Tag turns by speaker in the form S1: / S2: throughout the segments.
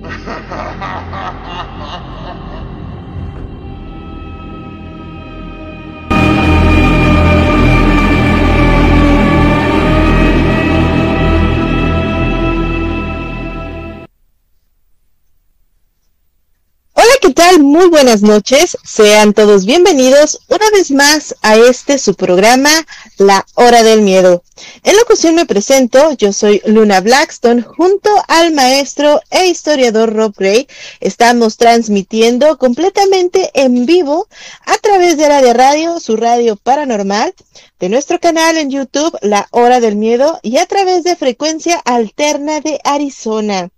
S1: 哈哈哈哈哈哈。Muy buenas noches. Sean todos bienvenidos una vez más a este su programa, La Hora del Miedo. En la ocasión me presento, yo soy Luna Blackstone, junto al maestro e historiador Rob Gray. Estamos transmitiendo completamente en vivo a través de la de radio, su radio paranormal, de nuestro canal en YouTube, La Hora del Miedo, y a través de frecuencia alterna de Arizona.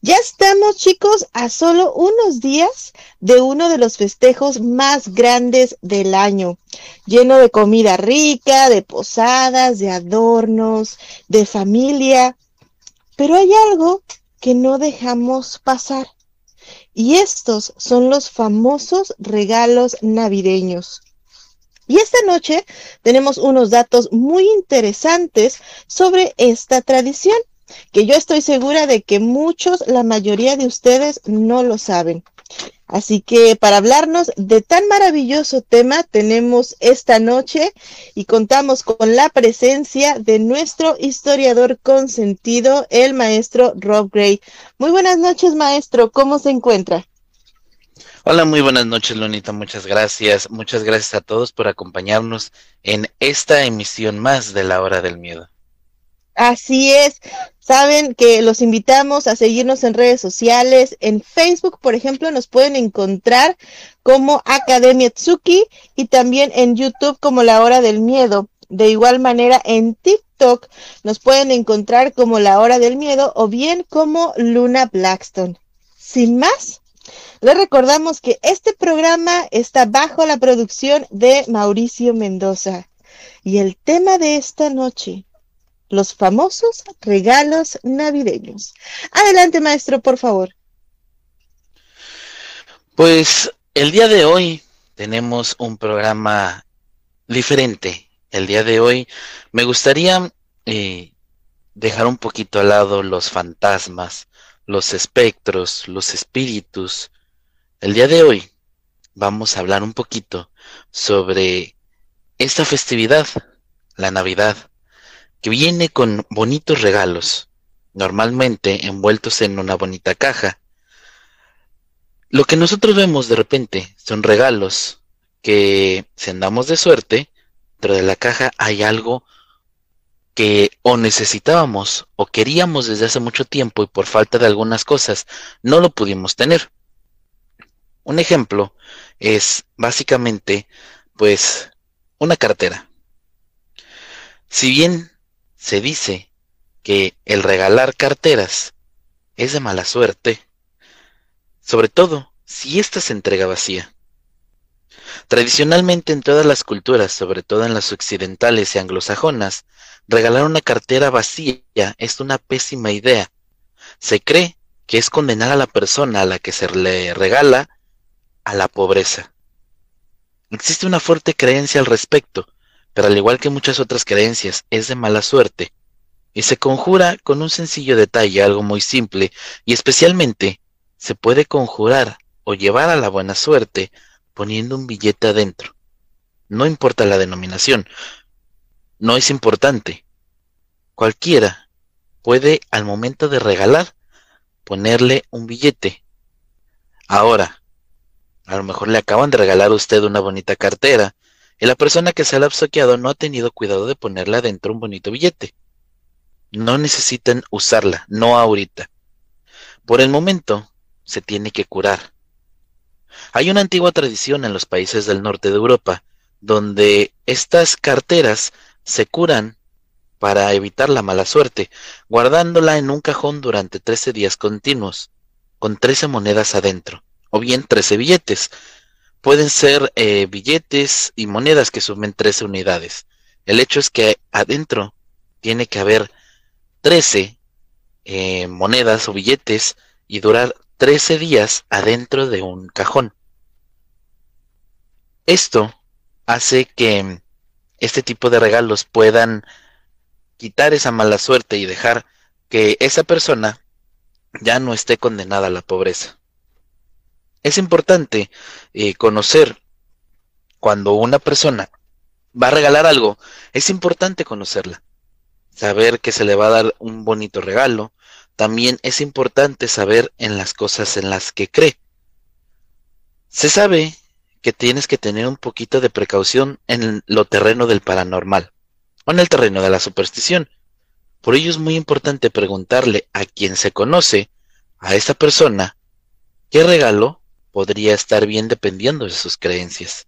S1: Ya estamos, chicos, a solo unos días de uno de los festejos más grandes del año, lleno de comida rica, de posadas, de adornos, de familia. Pero hay algo que no dejamos pasar. Y estos son los famosos regalos navideños. Y esta noche tenemos unos datos muy interesantes sobre esta tradición que yo estoy segura de que muchos, la mayoría de ustedes no lo saben. Así que para hablarnos de tan maravilloso tema tenemos esta noche y contamos con la presencia de nuestro historiador consentido, el maestro Rob Gray. Muy buenas noches, maestro. ¿Cómo se encuentra?
S2: Hola, muy buenas noches, Lunita. Muchas gracias. Muchas gracias a todos por acompañarnos en esta emisión más de la Hora del Miedo.
S1: Así es. Saben que los invitamos a seguirnos en redes sociales. En Facebook, por ejemplo, nos pueden encontrar como Academia Tsuki y también en YouTube como La Hora del Miedo. De igual manera, en TikTok nos pueden encontrar como La Hora del Miedo o bien como Luna Blackstone. Sin más, les recordamos que este programa está bajo la producción de Mauricio Mendoza. Y el tema de esta noche los famosos regalos navideños. Adelante, maestro, por favor.
S2: Pues el día de hoy tenemos un programa diferente. El día de hoy me gustaría eh, dejar un poquito al lado los fantasmas, los espectros, los espíritus. El día de hoy vamos a hablar un poquito sobre esta festividad, la Navidad que viene con bonitos regalos, normalmente envueltos en una bonita caja. Lo que nosotros vemos de repente son regalos que, si andamos de suerte, dentro de la caja hay algo que o necesitábamos o queríamos desde hace mucho tiempo y por falta de algunas cosas no lo pudimos tener. Un ejemplo es básicamente pues una cartera. Si bien se dice que el regalar carteras es de mala suerte, sobre todo si ésta se entrega vacía. Tradicionalmente en todas las culturas, sobre todo en las occidentales y anglosajonas, regalar una cartera vacía es una pésima idea. Se cree que es condenar a la persona a la que se le regala a la pobreza. Existe una fuerte creencia al respecto, pero al igual que muchas otras creencias, es de mala suerte, y se conjura con un sencillo detalle, algo muy simple, y especialmente se puede conjurar o llevar a la buena suerte poniendo un billete adentro. No importa la denominación, no es importante. Cualquiera puede al momento de regalar ponerle un billete. Ahora, a lo mejor le acaban de regalar a usted una bonita cartera y la persona que se ha obsequiado no ha tenido cuidado de ponerle adentro un bonito billete. No necesitan usarla, no ahorita. Por el momento, se tiene que curar. Hay una antigua tradición en los países del norte de Europa donde estas carteras se curan para evitar la mala suerte, guardándola en un cajón durante 13 días continuos. con 13 monedas adentro, o bien 13 billetes. Pueden ser eh, billetes y monedas que sumen 13 unidades. El hecho es que adentro tiene que haber 13 eh, monedas o billetes y durar 13 días adentro de un cajón. Esto hace que este tipo de regalos puedan quitar esa mala suerte y dejar que esa persona ya no esté condenada a la pobreza. Es importante eh, conocer cuando una persona va a regalar algo, es importante conocerla, saber que se le va a dar un bonito regalo, también es importante saber en las cosas en las que cree. Se sabe que tienes que tener un poquito de precaución en lo terreno del paranormal o en el terreno de la superstición. Por ello es muy importante preguntarle a quien se conoce, a esa persona, qué regalo podría estar bien dependiendo de sus creencias.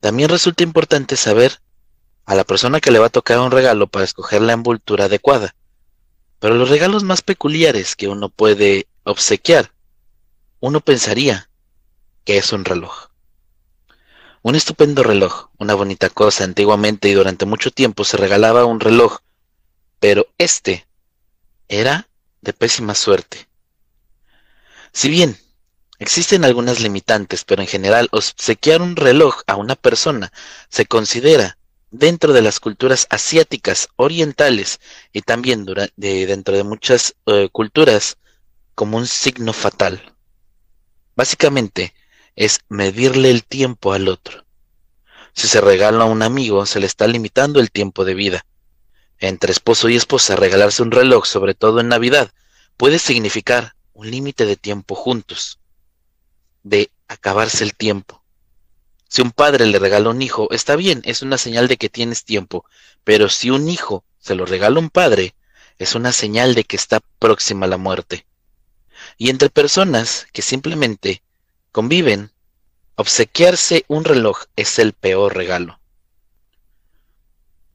S2: También resulta importante saber a la persona que le va a tocar un regalo para escoger la envoltura adecuada. Pero los regalos más peculiares que uno puede obsequiar, uno pensaría que es un reloj. Un estupendo reloj, una bonita cosa. Antiguamente y durante mucho tiempo se regalaba un reloj, pero este era de pésima suerte. Si bien existen algunas limitantes, pero en general obsequiar un reloj a una persona se considera dentro de las culturas asiáticas, orientales y también dentro de muchas eh, culturas como un signo fatal. Básicamente, es medirle el tiempo al otro. Si se regala a un amigo, se le está limitando el tiempo de vida. Entre esposo y esposa, regalarse un reloj, sobre todo en Navidad, puede significar un límite de tiempo juntos, de acabarse el tiempo. Si un padre le regala un hijo, está bien, es una señal de que tienes tiempo, pero si un hijo se lo regala a un padre, es una señal de que está próxima a la muerte. Y entre personas que simplemente conviven, obsequiarse un reloj es el peor regalo.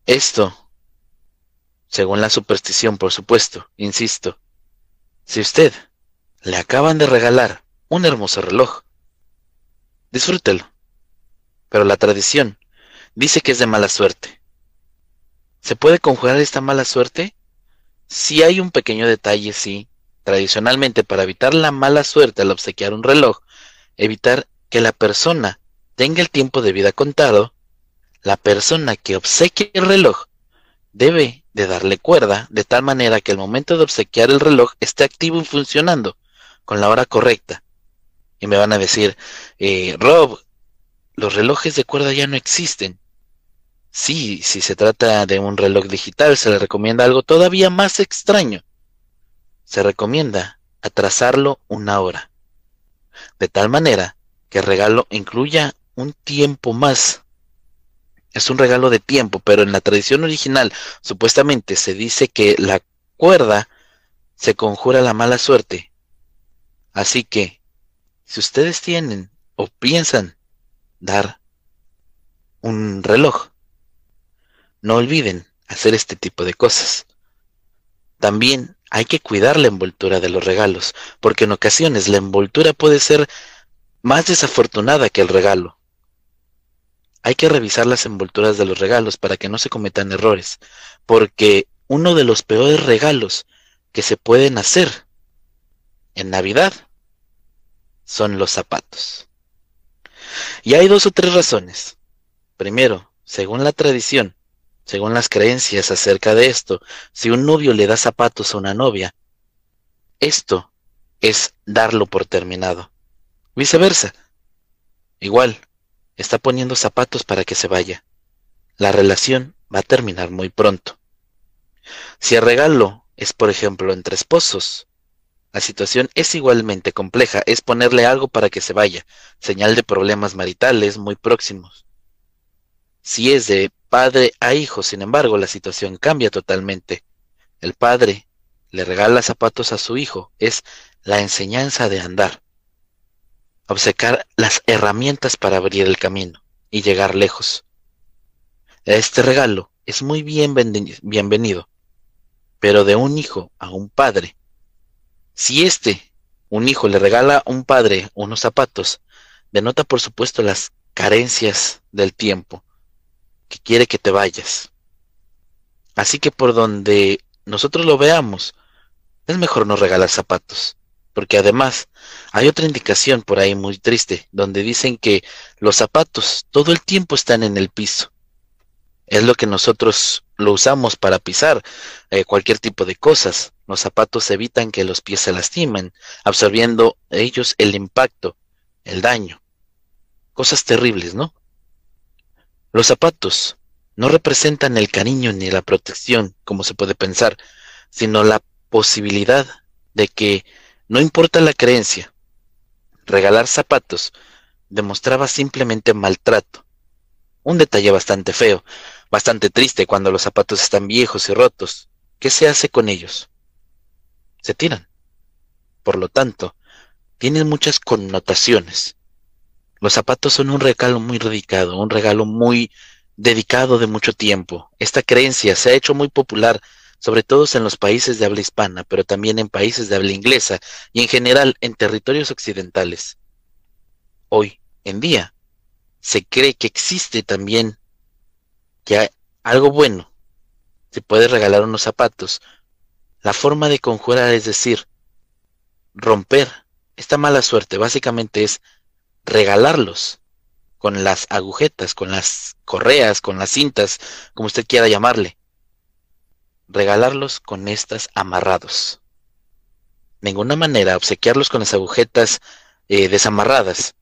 S2: Esto, según la superstición, por supuesto, insisto, si usted le acaban de regalar un hermoso reloj, disfrútelo, pero la tradición dice que es de mala suerte. ¿Se puede conjurar esta mala suerte? Si hay un pequeño detalle, sí. Tradicionalmente, para evitar la mala suerte al obsequiar un reloj, evitar que la persona tenga el tiempo de vida contado, la persona que obsequie el reloj debe de darle cuerda de tal manera que el momento de obsequiar el reloj esté activo y funcionando con la hora correcta. Y me van a decir, eh, Rob, los relojes de cuerda ya no existen. Sí, si se trata de un reloj digital, se le recomienda algo todavía más extraño. Se recomienda atrasarlo una hora de tal manera que el regalo incluya un tiempo más. Es un regalo de tiempo, pero en la tradición original supuestamente se dice que la cuerda se conjura la mala suerte. Así que, si ustedes tienen o piensan dar un reloj, no olviden hacer este tipo de cosas. También hay que cuidar la envoltura de los regalos, porque en ocasiones la envoltura puede ser más desafortunada que el regalo. Hay que revisar las envolturas de los regalos para que no se cometan errores, porque uno de los peores regalos que se pueden hacer en Navidad son los zapatos. Y hay dos o tres razones. Primero, según la tradición, según las creencias acerca de esto, si un novio le da zapatos a una novia, esto es darlo por terminado. Viceversa. Igual, está poniendo zapatos para que se vaya. La relación va a terminar muy pronto. Si el regalo es, por ejemplo, entre esposos, la situación es igualmente compleja, es ponerle algo para que se vaya, señal de problemas maritales muy próximos. Si es de padre a hijo, sin embargo, la situación cambia totalmente. El padre le regala zapatos a su hijo, es la enseñanza de andar. Obsecar las herramientas para abrir el camino y llegar lejos. Este regalo es muy bien bienvenido, pero de un hijo a un padre, si éste un hijo le regala a un padre unos zapatos, denota por supuesto las carencias del tiempo, que quiere que te vayas. Así que por donde nosotros lo veamos, es mejor no regalar zapatos, porque además hay otra indicación por ahí muy triste, donde dicen que los zapatos todo el tiempo están en el piso. Es lo que nosotros lo usamos para pisar eh, cualquier tipo de cosas. Los zapatos evitan que los pies se lastimen, absorbiendo ellos el impacto, el daño. Cosas terribles, ¿no? Los zapatos no representan el cariño ni la protección, como se puede pensar, sino la posibilidad de que, no importa la creencia, regalar zapatos demostraba simplemente maltrato. Un detalle bastante feo, bastante triste cuando los zapatos están viejos y rotos. ¿Qué se hace con ellos? Se tiran. Por lo tanto, tienen muchas connotaciones. Los zapatos son un regalo muy dedicado, un regalo muy dedicado de mucho tiempo. Esta creencia se ha hecho muy popular, sobre todo en los países de habla hispana, pero también en países de habla inglesa y en general en territorios occidentales. Hoy en día se cree que existe también que algo bueno. Se puede regalar unos zapatos. La forma de conjurar, es decir, romper esta mala suerte, básicamente es regalarlos con las agujetas, con las correas, con las cintas, como usted quiera llamarle. Regalarlos con estas amarrados. De ninguna manera obsequiarlos con las agujetas eh, desamarradas.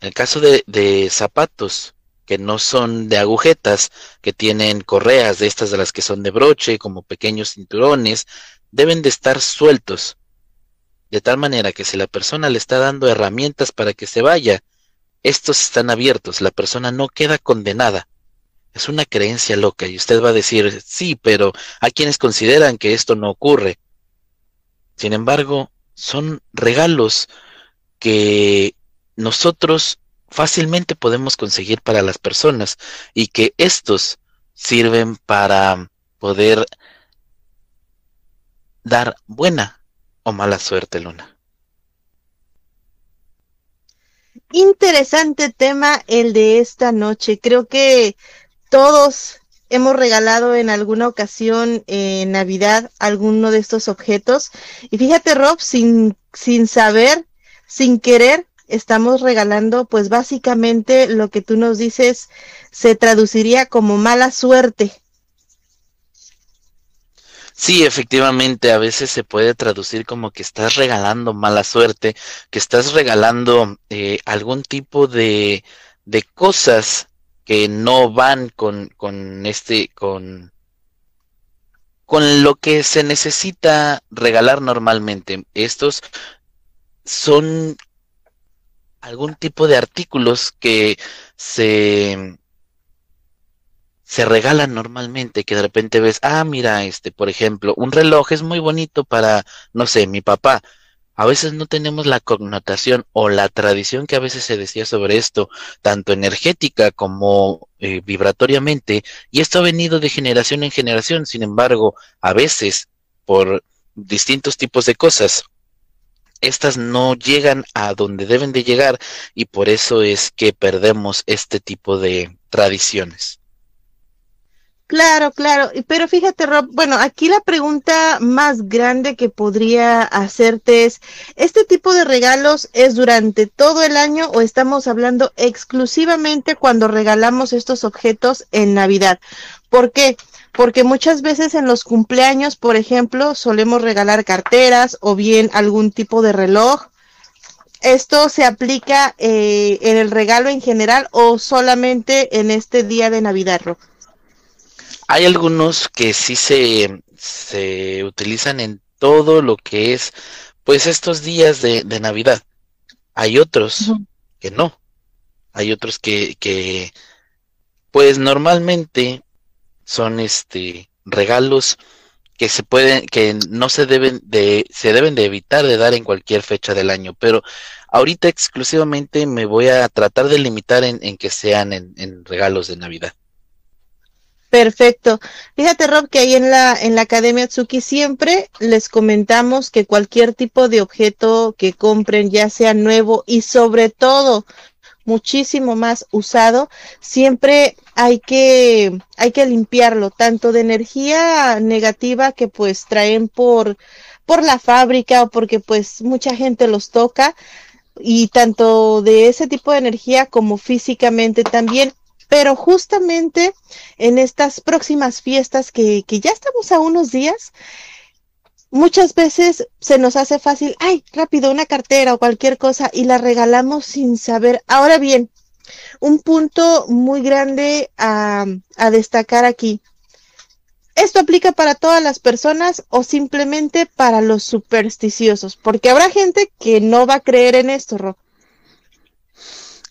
S2: En el caso de, de zapatos que no son de agujetas, que tienen correas de estas de las que son de broche, como pequeños cinturones, deben de estar sueltos, de tal manera que si la persona le está dando herramientas para que se vaya, estos están abiertos, la persona no queda condenada. Es una creencia loca y usted va a decir, sí, pero hay quienes consideran que esto no ocurre. Sin embargo, son regalos que nosotros fácilmente podemos conseguir para las personas y que estos sirven para poder dar buena o mala suerte, Luna.
S1: Interesante tema el de esta noche. Creo que todos hemos regalado en alguna ocasión en Navidad alguno de estos objetos. Y fíjate, Rob, sin, sin saber, sin querer, estamos regalando, pues básicamente lo que tú nos dices se traduciría como mala suerte.
S2: Sí, efectivamente, a veces se puede traducir como que estás regalando mala suerte, que estás regalando eh, algún tipo de, de cosas que no van con, con este, con, con lo que se necesita regalar normalmente. Estos son algún tipo de artículos que se se regalan normalmente, que de repente ves, ah, mira, este, por ejemplo, un reloj es muy bonito para, no sé, mi papá. A veces no tenemos la connotación o la tradición que a veces se decía sobre esto, tanto energética como eh, vibratoriamente, y esto ha venido de generación en generación. Sin embargo, a veces, por distintos tipos de cosas, estas no llegan a donde deben de llegar y por eso es que perdemos este tipo de tradiciones.
S1: Claro, claro, pero fíjate Rob, bueno, aquí la pregunta más grande que podría hacerte es, ¿este tipo de regalos es durante todo el año o estamos hablando exclusivamente cuando regalamos estos objetos en Navidad? ¿Por qué? Porque muchas veces en los cumpleaños, por ejemplo, solemos regalar carteras o bien algún tipo de reloj. ¿Esto se aplica eh, en el regalo en general o solamente en este día de Navidad, Rob?
S2: Hay algunos que sí se, se utilizan en todo lo que es, pues, estos días de, de Navidad. Hay otros que no. Hay otros que, que, pues, normalmente son este regalos que se pueden, que no se deben de, se deben de evitar de dar en cualquier fecha del año, pero ahorita exclusivamente me voy a tratar de limitar en, en que sean en, en regalos de Navidad.
S1: Perfecto. Fíjate, Rob, que ahí en la, en la Academia Tsuki siempre les comentamos que cualquier tipo de objeto que compren, ya sea nuevo y sobre todo muchísimo más usado, siempre hay que, hay que limpiarlo, tanto de energía negativa que pues traen por, por la fábrica o porque pues mucha gente los toca, y tanto de ese tipo de energía como físicamente también. Pero justamente en estas próximas fiestas que, que ya estamos a unos días, muchas veces se nos hace fácil, ay, rápido, una cartera o cualquier cosa y la regalamos sin saber. Ahora bien, un punto muy grande a, a destacar aquí. ¿Esto aplica para todas las personas o simplemente para los supersticiosos? Porque habrá gente que no va a creer en esto, Rob.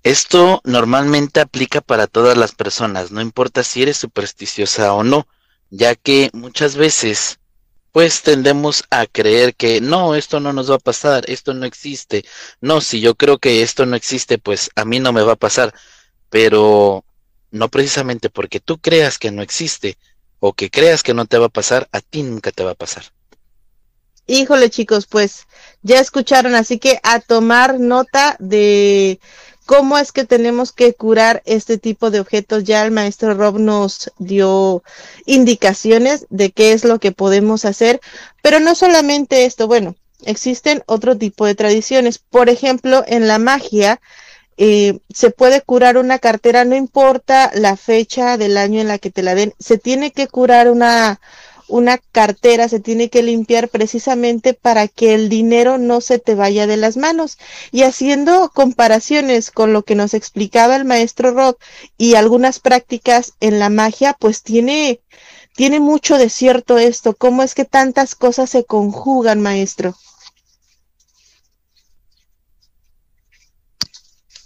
S2: Esto normalmente aplica para todas las personas, no importa si eres supersticiosa o no, ya que muchas veces pues tendemos a creer que no, esto no nos va a pasar, esto no existe. No, si yo creo que esto no existe, pues a mí no me va a pasar. Pero no precisamente porque tú creas que no existe o que creas que no te va a pasar, a ti nunca te va a pasar.
S1: Híjole chicos, pues ya escucharon, así que a tomar nota de cómo es que tenemos que curar este tipo de objetos. Ya el maestro Rob nos dio indicaciones de qué es lo que podemos hacer, pero no solamente esto, bueno, existen otro tipo de tradiciones. Por ejemplo, en la magia, eh, se puede curar una cartera, no importa la fecha del año en la que te la den, se tiene que curar una, una cartera se tiene que limpiar precisamente para que el dinero no se te vaya de las manos. Y haciendo comparaciones con lo que nos explicaba el maestro Rock y algunas prácticas en la magia, pues tiene, tiene mucho de cierto esto. ¿Cómo es que tantas cosas se conjugan, maestro?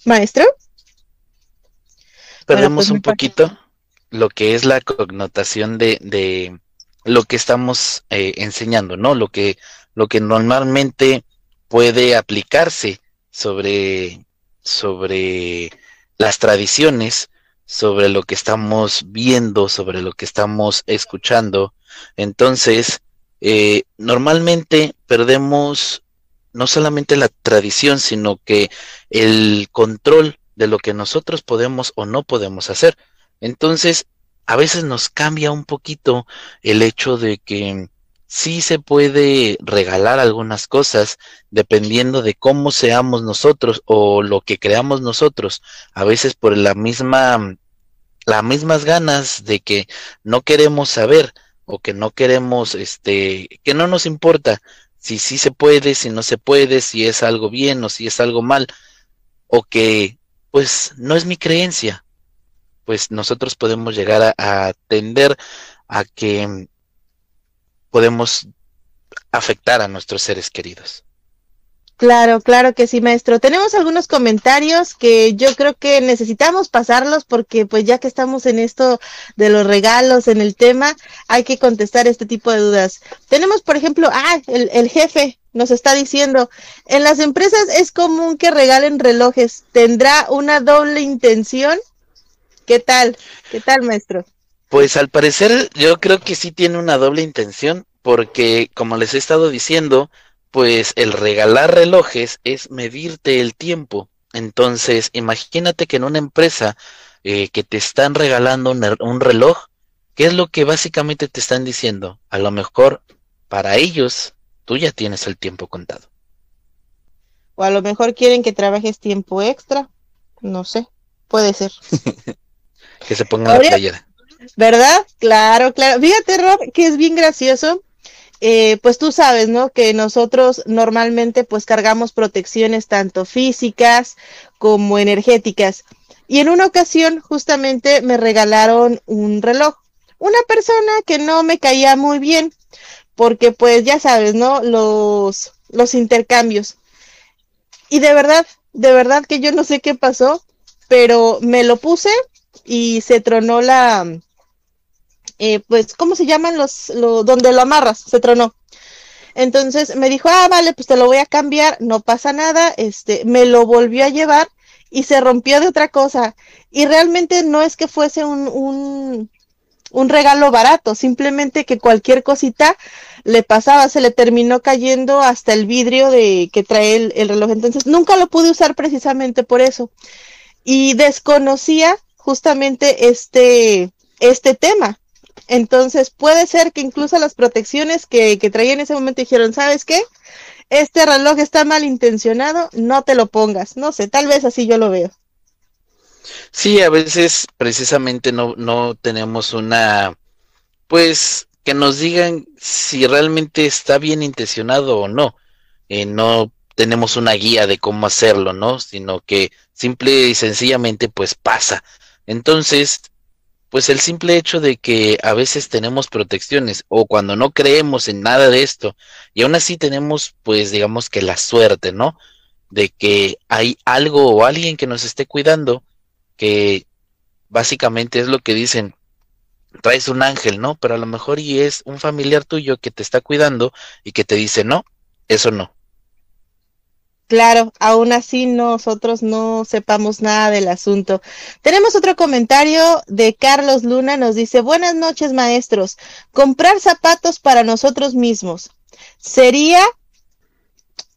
S1: Maestro.
S2: Perdemos pues un poquito lo que es la connotación de, de lo que estamos eh, enseñando, ¿no? Lo que, lo que normalmente puede aplicarse sobre, sobre las tradiciones, sobre lo que estamos viendo, sobre lo que estamos escuchando. Entonces, eh, normalmente perdemos no solamente la tradición, sino que el control de lo que nosotros podemos o no podemos hacer. Entonces, a veces nos cambia un poquito el hecho de que sí se puede regalar algunas cosas dependiendo de cómo seamos nosotros o lo que creamos nosotros. A veces por la misma, las mismas ganas de que no queremos saber o que no queremos, este, que no nos importa si sí se puede, si no se puede, si es algo bien o si es algo mal, o que pues no es mi creencia, pues nosotros podemos llegar a, atender a que podemos afectar a nuestros seres queridos.
S1: Claro, claro que sí, maestro. Tenemos algunos comentarios que yo creo que necesitamos pasarlos porque pues ya que estamos en esto de los regalos, en el tema, hay que contestar este tipo de dudas. Tenemos, por ejemplo, ah, el, el jefe nos está diciendo, en las empresas es común que regalen relojes. ¿Tendrá una doble intención? ¿Qué tal? ¿Qué tal, maestro?
S2: Pues al parecer yo creo que sí tiene una doble intención, porque como les he estado diciendo, pues el regalar relojes es medirte el tiempo. Entonces, imagínate que en una empresa eh, que te están regalando un, reloj, ¿qué es lo que básicamente te están diciendo? A lo mejor para ellos tú ya tienes el tiempo contado.
S1: O a lo mejor quieren que trabajes tiempo extra, no sé, puede ser.
S2: que se ponga la playera.
S1: ¿Verdad? Claro, claro. Fíjate, Rob, que es bien gracioso. Eh, pues tú sabes, ¿no? Que nosotros normalmente pues cargamos protecciones tanto físicas como energéticas. Y en una ocasión justamente me regalaron un reloj. Una persona que no me caía muy bien, porque pues ya sabes, ¿no? Los, los intercambios. Y de verdad, de verdad que yo no sé qué pasó, pero me lo puse y se tronó la, eh, pues, ¿cómo se llaman los, lo, donde lo amarras? Se tronó. Entonces me dijo, ah, vale, pues te lo voy a cambiar, no pasa nada, este, me lo volvió a llevar y se rompió de otra cosa. Y realmente no es que fuese un, un regalo barato, simplemente que cualquier cosita le pasaba, se le terminó cayendo hasta el vidrio de que trae el reloj. Entonces nunca lo pude usar precisamente por eso. Y desconocía justamente este, este tema. Entonces puede ser que incluso las protecciones que, que traía en ese momento dijeron, ¿sabes qué? Este reloj está mal intencionado, no te lo pongas. No sé, tal vez así yo lo veo.
S2: Sí, a veces precisamente no, no tenemos una, pues, que nos digan si realmente está bien intencionado o no. Eh, no tenemos una guía de cómo hacerlo, ¿no? Sino que simple y sencillamente pues pasa. Entonces, pues el simple hecho de que a veces tenemos protecciones o cuando no creemos en nada de esto y aún así tenemos pues digamos que la suerte, ¿no? De que hay algo o alguien que nos esté cuidando, que básicamente es lo que dicen, traes un ángel, ¿no? Pero a lo mejor y es un familiar tuyo que te está cuidando y que te dice, no, eso no.
S1: Claro, aún así nosotros no sepamos nada del asunto. Tenemos otro comentario de Carlos Luna, nos dice, buenas noches maestros, comprar zapatos para nosotros mismos. ¿Sería,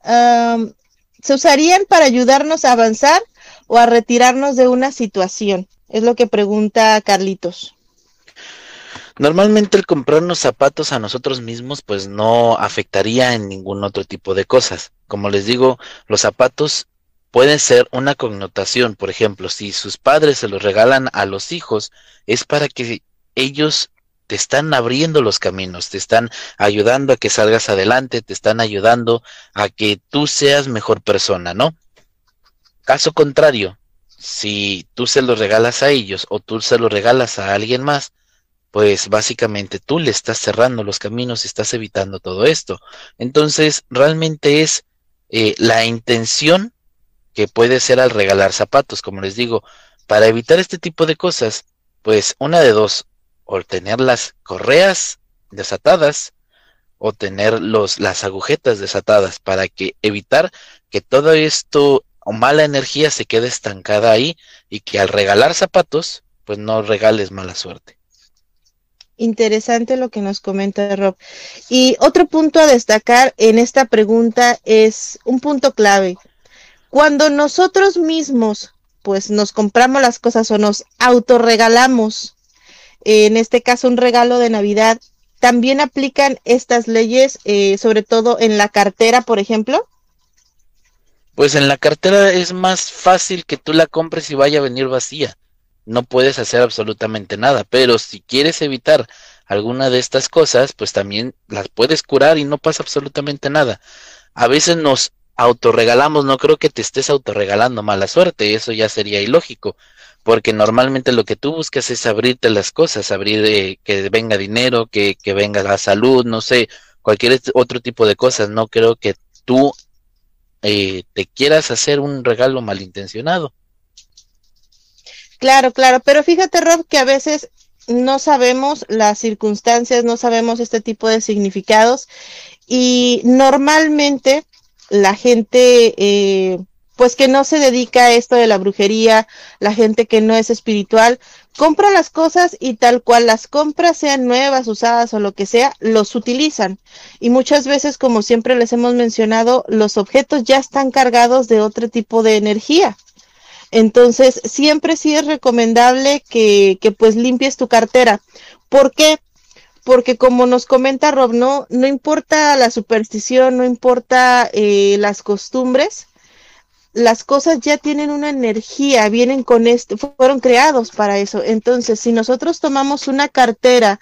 S1: se usarían para ayudarnos a avanzar o a retirarnos de una situación? Es lo que pregunta Carlitos.
S2: Normalmente el comprarnos zapatos a nosotros mismos pues no afectaría en ningún otro tipo de cosas. Como les digo, los zapatos pueden ser una connotación. Por ejemplo, si sus padres se los regalan a los hijos, es para que ellos te están abriendo los caminos, te están ayudando a que salgas adelante, te están ayudando a que tú seas mejor persona, ¿no? Caso contrario, si tú se los regalas a ellos o tú se los regalas a alguien más, pues básicamente tú le estás cerrando los caminos y estás evitando todo esto. Entonces, realmente es eh, la intención que puede ser al regalar zapatos, como les digo, para evitar este tipo de cosas, pues una de dos, o tener las correas desatadas o tener los, las agujetas desatadas para que evitar que todo esto o mala energía se quede estancada ahí y que al regalar zapatos, pues no regales mala suerte.
S1: Interesante lo que nos comenta Rob. Y otro punto a destacar en esta pregunta es un punto clave. Cuando nosotros mismos pues nos compramos las cosas o nos autorregalamos, en este caso un regalo de Navidad, ¿también aplican estas leyes, eh, sobre todo en la cartera, por ejemplo?
S2: Pues en la cartera es más fácil que tú la compres y vaya a venir vacía no puedes hacer absolutamente nada. Pero si quieres evitar alguna de estas cosas, pues también las puedes curar y no pasa absolutamente nada. A veces nos autorregalamos, no creo que te estés autorregalando mala suerte, eso ya sería ilógico, porque normalmente lo que tú buscas es abrirte las cosas, abrir eh, que venga dinero, que, que venga la salud, no sé, cualquier otro tipo de cosas, no creo que tú eh, te quieras hacer un regalo malintencionado.
S1: Claro, claro, pero fíjate Rob que a veces no sabemos las circunstancias, no sabemos este tipo de significados y normalmente la gente eh, pues que no se dedica a esto de la brujería, la gente que no es espiritual, compra las cosas y tal cual las compras, sean nuevas, usadas o lo que sea, los utilizan. Y muchas veces, como siempre les hemos mencionado, los objetos ya están cargados de otro tipo de energía. Entonces, siempre sí es recomendable que, que pues limpies tu cartera. ¿Por qué? Porque como nos comenta Rob, no, no importa la superstición, no importa eh, las costumbres, las cosas ya tienen una energía, vienen con esto, fueron creados para eso. Entonces, si nosotros tomamos una cartera,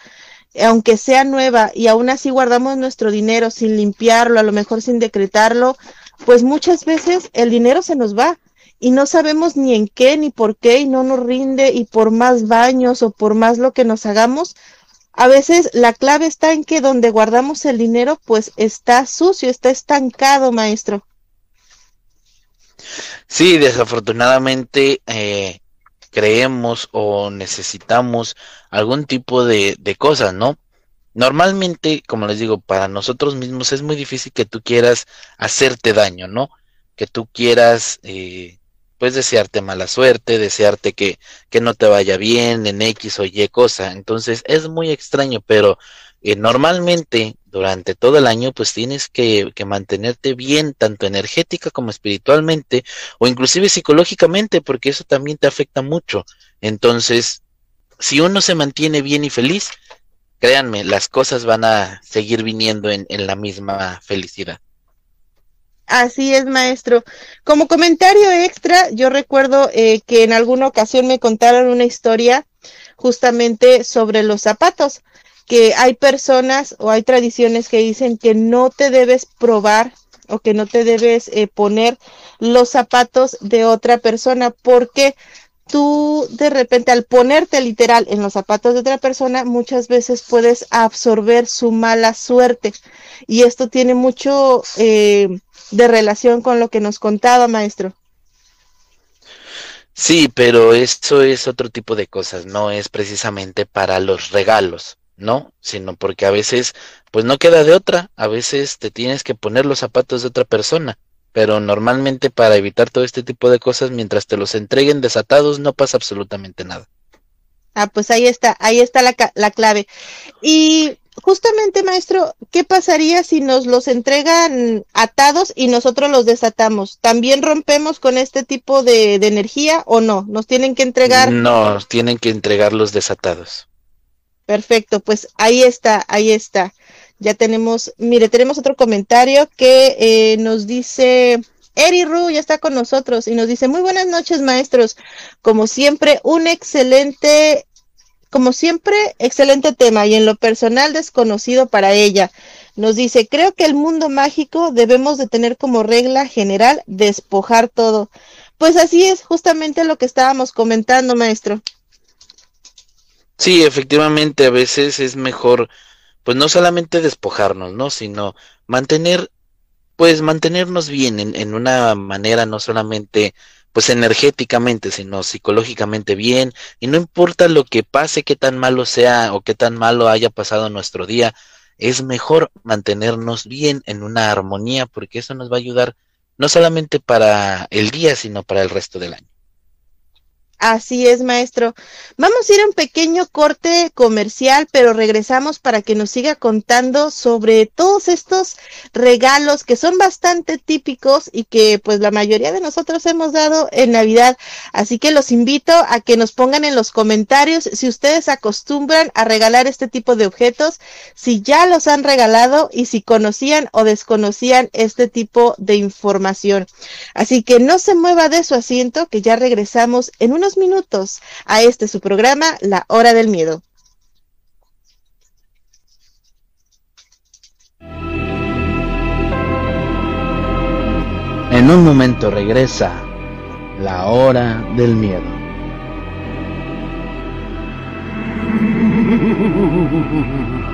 S1: aunque sea nueva, y aún así guardamos nuestro dinero sin limpiarlo, a lo mejor sin decretarlo, pues muchas veces el dinero se nos va y no sabemos ni en qué ni por qué y no nos rinde y por más baños o por más lo que nos hagamos, a veces la clave está en que donde guardamos el dinero pues está sucio, está estancado, maestro.
S2: Sí, desafortunadamente eh, creemos o necesitamos algún tipo de, de cosas, ¿no? Normalmente, como les digo, para nosotros mismos es muy difícil que tú quieras hacerte daño, ¿no? Que tú quieras eh, pues desearte mala suerte, desearte que, que no te vaya bien en X o Y cosa. Entonces es muy extraño, pero eh, normalmente durante todo el año pues tienes que, que, mantenerte bien tanto energética como espiritualmente o inclusive psicológicamente porque eso también te afecta mucho. Entonces, si uno se mantiene bien y feliz, créanme, las cosas van a seguir viniendo en, en la misma felicidad.
S1: Así es, maestro. Como comentario extra, yo recuerdo eh, que en alguna ocasión me contaron una historia justamente sobre los zapatos, que hay personas o hay tradiciones que dicen que no te debes probar o que no te debes eh, poner los zapatos de otra persona porque tú de repente al ponerte literal en los zapatos de otra persona muchas veces puedes absorber su mala suerte y esto tiene mucho eh, de relación con lo que nos contaba, maestro.
S2: Sí, pero esto es otro tipo de cosas, no es precisamente para los regalos, ¿no? Sino porque a veces, pues no queda de otra, a veces te tienes que poner los zapatos de otra persona, pero normalmente para evitar todo este tipo de cosas, mientras te los entreguen desatados, no pasa absolutamente nada.
S1: Ah, pues ahí está, ahí está la, la clave. Y justamente, maestro, ¿qué pasaría si nos los entregan atados y nosotros los desatamos? ¿También rompemos con este tipo de, de energía o no? ¿Nos tienen que entregar?
S2: No, tienen que entregarlos desatados.
S1: Perfecto, pues ahí está, ahí está. Ya tenemos, mire, tenemos otro comentario que eh, nos dice, Eri Ru ya está con nosotros y nos dice, muy buenas noches maestros, como siempre, un excelente como siempre, excelente tema y en lo personal desconocido para ella. Nos dice, creo que el mundo mágico debemos de tener como regla general despojar todo. Pues así es justamente lo que estábamos comentando, maestro.
S2: Sí, efectivamente, a veces es mejor, pues no solamente despojarnos, ¿no? Sino mantener, pues mantenernos bien en, en una manera no solamente pues energéticamente, sino psicológicamente bien, y no importa lo que pase, qué tan malo sea o qué tan malo haya pasado nuestro día, es mejor mantenernos bien en una armonía, porque eso nos va a ayudar no solamente para el día, sino para el resto del año.
S1: Así es, maestro. Vamos a ir a un pequeño corte comercial, pero regresamos para que nos siga contando sobre todos estos regalos que son bastante típicos y que pues la mayoría de nosotros hemos dado en Navidad. Así que los invito a que nos pongan en los comentarios si ustedes acostumbran a regalar este tipo de objetos, si ya los han regalado y si conocían o desconocían este tipo de información. Así que no se mueva de su asiento, que ya regresamos en unos minutos a este su programa, La Hora del Miedo.
S3: En un momento regresa La Hora del Miedo.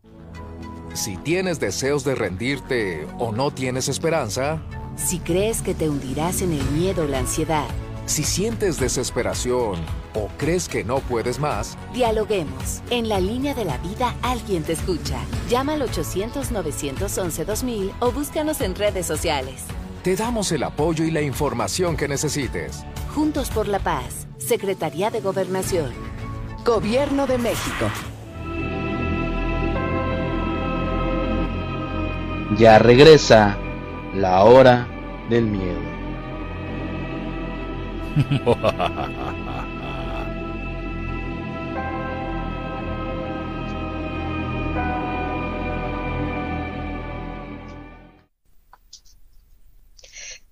S4: Si tienes deseos de rendirte o no tienes esperanza,
S5: si crees que te hundirás en el miedo o la ansiedad,
S4: si sientes desesperación o crees que no puedes más,
S5: dialoguemos. En la línea de la vida alguien te escucha. Llama al 800-911-2000 o búscanos en redes sociales.
S4: Te damos el apoyo y la información que necesites.
S5: Juntos por la paz, Secretaría de Gobernación.
S6: Gobierno de México.
S3: Ya regresa la hora del miedo.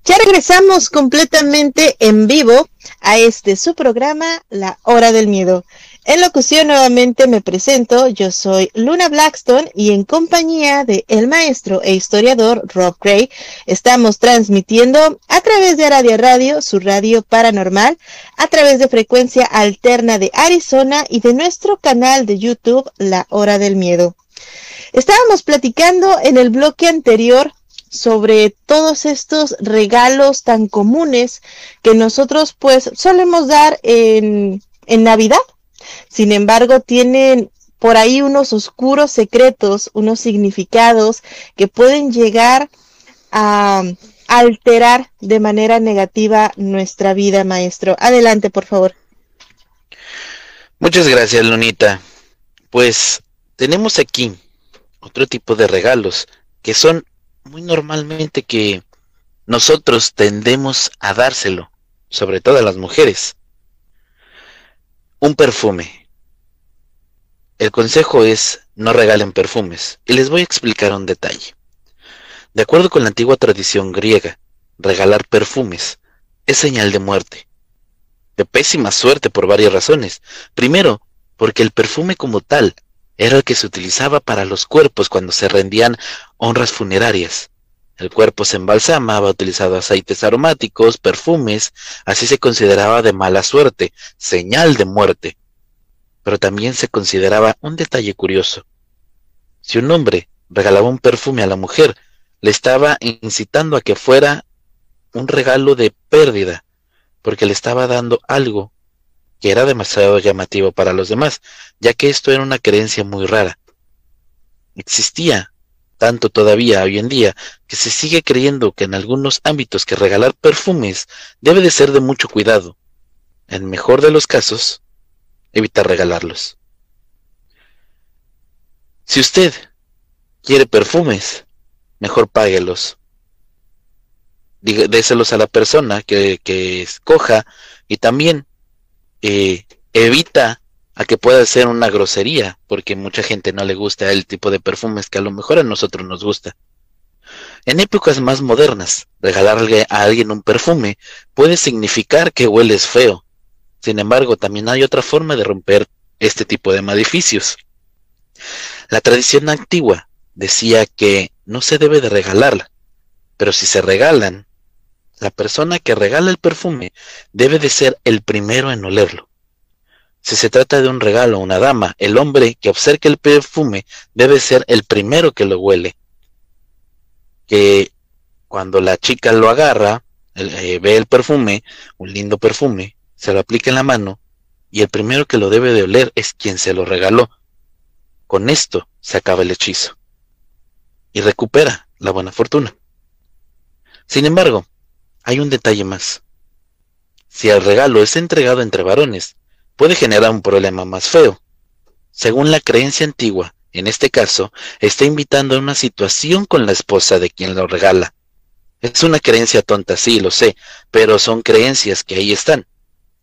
S1: Ya regresamos completamente en vivo a este su programa, La Hora del Miedo. En locución nuevamente me presento, yo soy Luna Blackstone y en compañía de el maestro e historiador Rob Gray estamos transmitiendo a través de Aradia Radio, su radio paranormal, a través de frecuencia alterna de Arizona y de nuestro canal de YouTube La Hora del Miedo. Estábamos platicando en el bloque anterior sobre todos estos regalos tan comunes que nosotros pues solemos dar en, en Navidad. Sin embargo, tienen por ahí unos oscuros secretos, unos significados que pueden llegar a alterar de manera negativa nuestra vida, maestro. Adelante, por favor.
S2: Muchas gracias, Lunita. Pues tenemos aquí otro tipo de regalos que son muy normalmente que nosotros tendemos a dárselo, sobre todo a las mujeres. Un perfume. El consejo es no regalen perfumes y les voy a explicar un detalle. De acuerdo con la antigua tradición griega, regalar perfumes es señal de muerte. De pésima suerte por varias razones. Primero, porque el perfume como tal era el que se utilizaba para los cuerpos cuando se rendían honras funerarias. El cuerpo se embalsamaba utilizando aceites aromáticos, perfumes, así se consideraba de mala suerte, señal de muerte. Pero también se consideraba un detalle curioso. Si un hombre regalaba un perfume a la mujer, le estaba incitando a que fuera un regalo de pérdida, porque le estaba dando algo que era demasiado llamativo para los demás, ya que esto era una creencia muy rara. Existía, tanto todavía hoy en día, que se sigue creyendo que en algunos ámbitos que regalar perfumes debe de ser de mucho cuidado. En mejor de los casos, evitar regalarlos. Si usted quiere perfumes, mejor páguelos. Déselos a la persona que, que escoja y también eh, evita a que pueda ser una grosería, porque mucha gente no le gusta el tipo de perfumes que a lo mejor a nosotros nos gusta. En épocas más modernas, regalarle a alguien un perfume puede significar que hueles feo. Sin embargo, también hay otra forma de romper este tipo de maleficios. La tradición antigua decía que no se debe de regalarla, pero si se regalan, la persona que regala el perfume debe de ser el primero en olerlo. Si se trata de un regalo a una dama, el hombre que observe el perfume debe ser el primero que lo huele. Que cuando la chica lo agarra, eh, ve el perfume, un lindo perfume, se lo aplica en la mano y el primero que lo debe de oler es quien se lo regaló. Con esto se acaba el hechizo y recupera la buena fortuna. Sin embargo, hay un detalle más. Si el regalo es entregado entre varones, puede generar un problema más feo. Según la creencia antigua, en este caso, está invitando a una situación con la esposa de quien lo regala. Es una creencia tonta, sí, lo sé, pero son creencias que ahí están.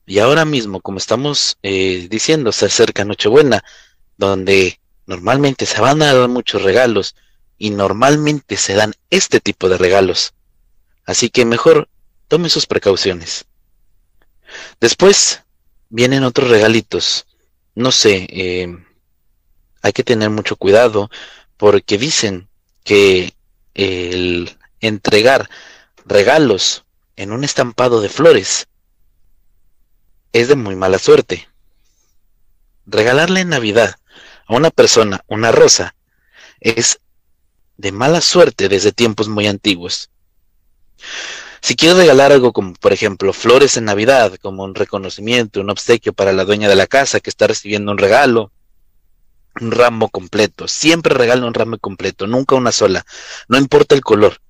S2: Y ahora mismo, como estamos eh, diciendo, se acerca Nochebuena, donde normalmente se van a dar muchos regalos y normalmente se dan este tipo de regalos. Así que mejor tome sus precauciones. Después vienen otros regalitos. No sé, eh, hay que tener mucho cuidado porque dicen que el entregar regalos en un estampado de flores es de muy mala suerte. Regalarle en Navidad a una persona una rosa es de mala suerte desde tiempos muy antiguos. Si quieres regalar algo como, por ejemplo, flores en Navidad, como un reconocimiento, un obsequio para la dueña de la casa que está recibiendo un regalo, un ramo completo. Siempre regala un ramo completo, nunca una sola. No importa el color.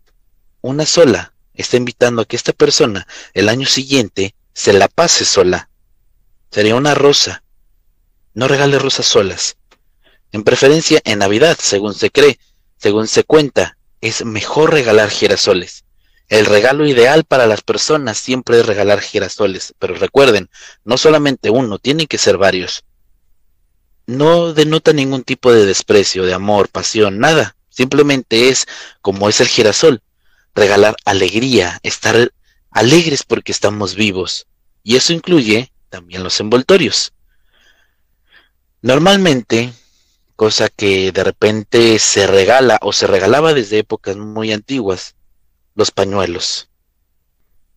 S2: Una sola está invitando a que esta persona el año siguiente se la pase sola. Sería una rosa. No regale rosas solas. En preferencia en Navidad, según se cree, según se cuenta, es mejor regalar girasoles. El regalo ideal para las personas siempre es regalar girasoles, pero recuerden, no solamente uno, tienen que ser varios. No denota ningún tipo de desprecio, de amor, pasión, nada. Simplemente es como es el girasol, regalar alegría, estar alegres porque estamos vivos. Y eso incluye también los envoltorios. Normalmente, cosa que de repente se regala o se regalaba desde épocas muy antiguas, los pañuelos.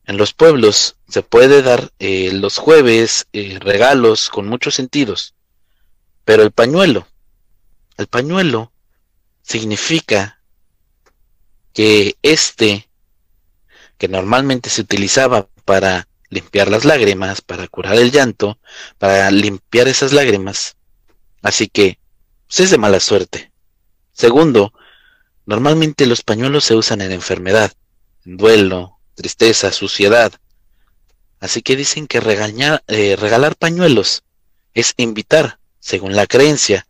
S2: En los pueblos se puede dar eh, los jueves eh, regalos con muchos sentidos, pero el pañuelo, el pañuelo significa que este, que normalmente se utilizaba para limpiar las lágrimas, para curar el llanto, para limpiar esas lágrimas, así que pues, es de mala suerte. Segundo, normalmente los pañuelos se usan en enfermedad, en duelo, tristeza, suciedad. Así que dicen que eh, regalar pañuelos es invitar, según la creencia,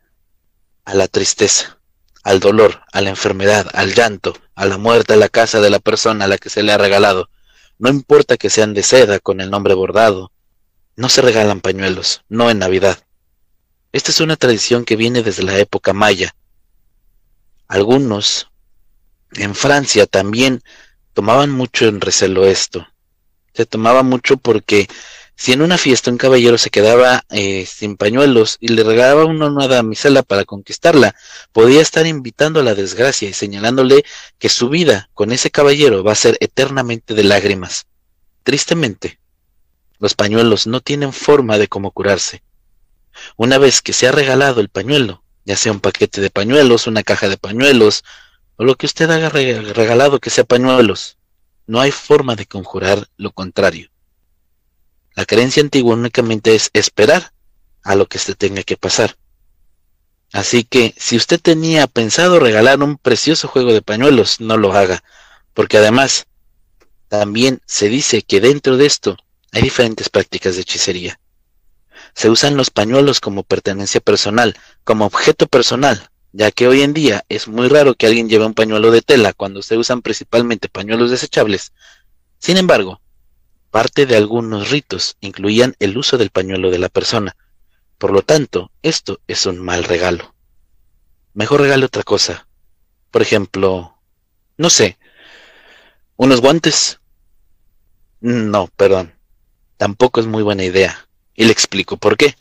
S2: a la tristeza, al dolor, a la enfermedad, al llanto, a la muerte a la casa de la persona a la que se le ha regalado. No importa que sean de seda con el nombre bordado, no se regalan pañuelos, no en Navidad. Esta es una tradición que viene desde la época maya. Algunos en Francia también tomaban mucho en recelo esto. Se tomaba mucho porque si en una fiesta un caballero se quedaba eh, sin pañuelos y le regalaba una, una damisela para conquistarla, podía estar invitando a la desgracia y señalándole que su vida con ese caballero va a ser eternamente de lágrimas. Tristemente, los pañuelos no tienen forma de cómo curarse. Una vez que se ha regalado el pañuelo, ya sea un paquete de pañuelos, una caja de pañuelos, o lo que usted haga regalado que sea pañuelos. No hay forma de conjurar lo contrario. La creencia antigua únicamente es esperar a lo que se tenga que pasar. Así que si usted tenía pensado regalar un precioso juego de pañuelos, no lo haga, porque además también se dice que dentro de esto hay diferentes prácticas de hechicería. Se usan los pañuelos como pertenencia personal, como objeto personal, ya que hoy en día es muy raro que alguien lleve un pañuelo de tela cuando se usan principalmente pañuelos desechables. Sin embargo, parte de algunos ritos incluían el uso del pañuelo de la persona. Por lo tanto, esto es un mal regalo. Mejor regale otra cosa. Por ejemplo, no sé, unos guantes. No, perdón. Tampoco es muy buena idea. Y le explico por qué.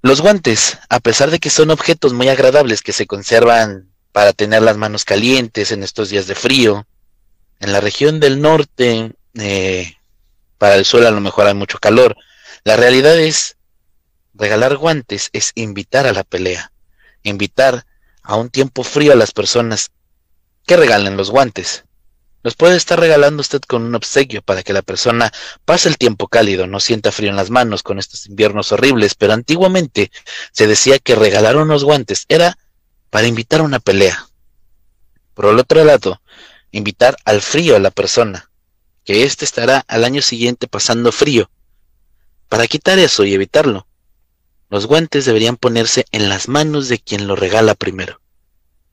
S2: Los guantes, a pesar de que son objetos muy agradables que se conservan para tener las manos calientes en estos días de frío, en la región del norte, eh, para el suelo a lo mejor hay mucho calor. La realidad es, regalar guantes es invitar a la pelea, invitar a un tiempo frío a las personas que regalen los guantes. Los puede estar regalando usted con un obsequio para que la persona pase el tiempo cálido, no sienta frío en las manos con estos inviernos horribles, pero antiguamente se decía que regalar unos guantes era para invitar a una pelea. Por el otro lado, invitar al frío a la persona, que éste estará al año siguiente pasando frío. Para quitar eso y evitarlo, los guantes deberían ponerse en las manos de quien lo regala primero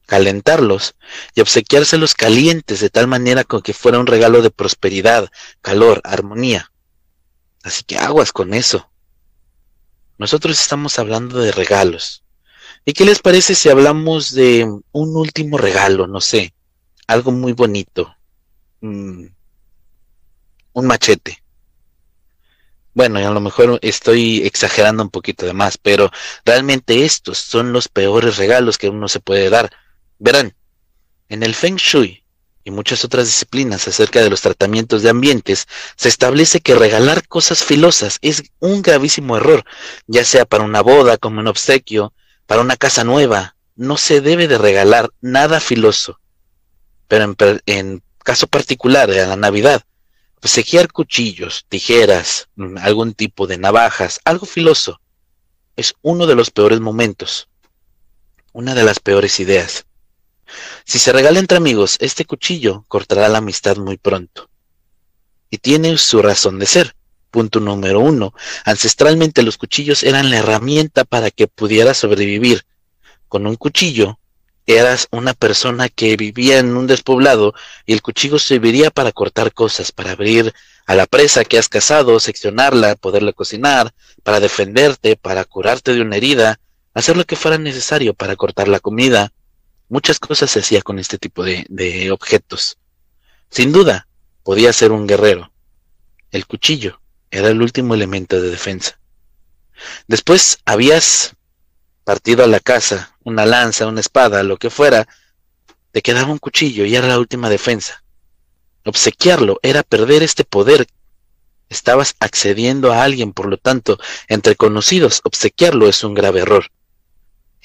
S2: calentarlos y obsequiárselos calientes de tal manera con que fuera un regalo de prosperidad, calor, armonía. Así que aguas con eso. Nosotros estamos hablando de regalos. ¿Y qué les parece si hablamos de un último regalo? No sé, algo muy bonito. Mm, un machete. Bueno, a lo mejor estoy exagerando un poquito de más, pero realmente estos son los peores regalos que uno se puede dar Verán, en el Feng Shui y muchas otras disciplinas acerca de los tratamientos de ambientes, se establece que regalar cosas filosas es un gravísimo error, ya sea para una boda, como un obsequio, para una casa nueva. No se debe de regalar nada filoso. Pero en, caso particular de la Navidad, obsequiar cuchillos, tijeras, mm, algún tipo de navajas, algo filoso, es uno de los peores momentos, una de las peores ideas. Si se regala entre amigos, este cuchillo cortará la amistad muy pronto. Y tiene su razón de ser. Punto número uno. Ancestralmente los cuchillos eran la herramienta para que pudieras sobrevivir. Con un cuchillo eras una persona que vivía en un despoblado y el cuchillo serviría para cortar cosas, para abrir a la presa que has cazado, seccionarla, poderla cocinar, para defenderte, para curarte de una herida, hacer lo que fuera necesario para cortar la comida, Muchas cosas se hacía con este tipo de, objetos. Sin duda, podía ser un guerrero. El cuchillo era el último elemento de defensa. Después habías partido a la casa, una lanza, una espada, lo que fuera, te quedaba un cuchillo y era la última defensa. Obsequiarlo era perder este poder. Estabas accediendo a alguien, por lo tanto, entre conocidos, obsequiarlo es un grave error.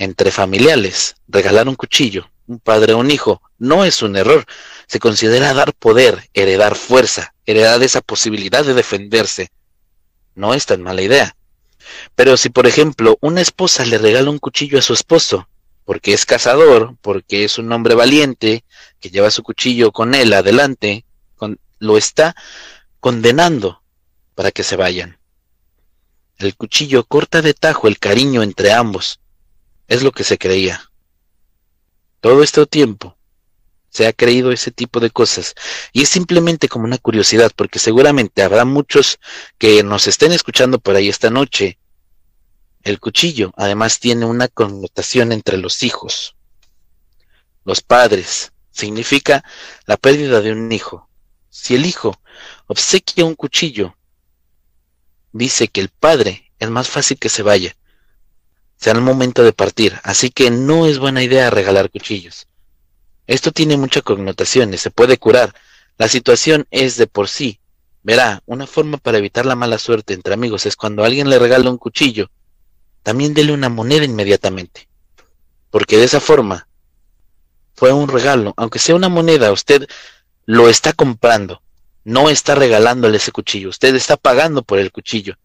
S2: Entre familiares, regalar un cuchillo, un padre o un hijo, no es un error. Se considera dar poder, heredar fuerza, heredar esa posibilidad de defenderse. No es tan mala idea. Pero si, por ejemplo, una esposa le regala un cuchillo a su esposo, porque es cazador, porque es un hombre valiente, que lleva su cuchillo con él adelante, lo está condenando para que se vayan. El cuchillo corta de tajo el cariño entre ambos. Es lo que se creía. Todo este tiempo se ha creído ese tipo de cosas. Y es simplemente como una curiosidad, porque seguramente habrá muchos que nos estén escuchando por ahí esta noche. El cuchillo además tiene una connotación entre los hijos, los padres. Significa la pérdida de un hijo. Si el hijo obsequia un cuchillo, dice que el padre es más fácil que se vaya. Será el momento de partir, así que no es buena idea regalar cuchillos. Esto tiene muchas connotaciones, se puede curar. La situación es de por sí. Verá, una forma para evitar la mala suerte entre amigos es cuando alguien le regala un cuchillo, también dele una moneda inmediatamente. Porque de esa forma fue un regalo, aunque sea una moneda, usted lo está comprando, no está regalándole ese cuchillo, usted está pagando por el cuchillo.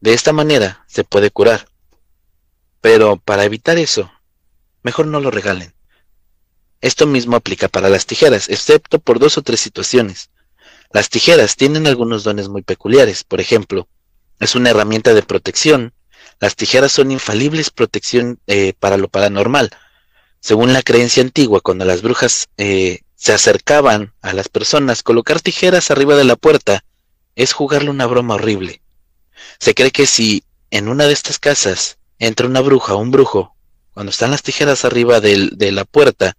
S2: De esta manera se puede curar. Pero para evitar eso, mejor no lo regalen. Esto mismo aplica para las tijeras, excepto por dos o tres situaciones. Las tijeras tienen algunos dones muy peculiares, por ejemplo, es una herramienta de protección. Las tijeras son infalibles protección eh, para lo paranormal. Según la creencia antigua, cuando las brujas eh, se acercaban a las personas, colocar tijeras arriba de la puerta es jugarle una broma horrible. Se cree que si en una de estas casas entra una bruja un brujo, cuando están las tijeras arriba de la puerta,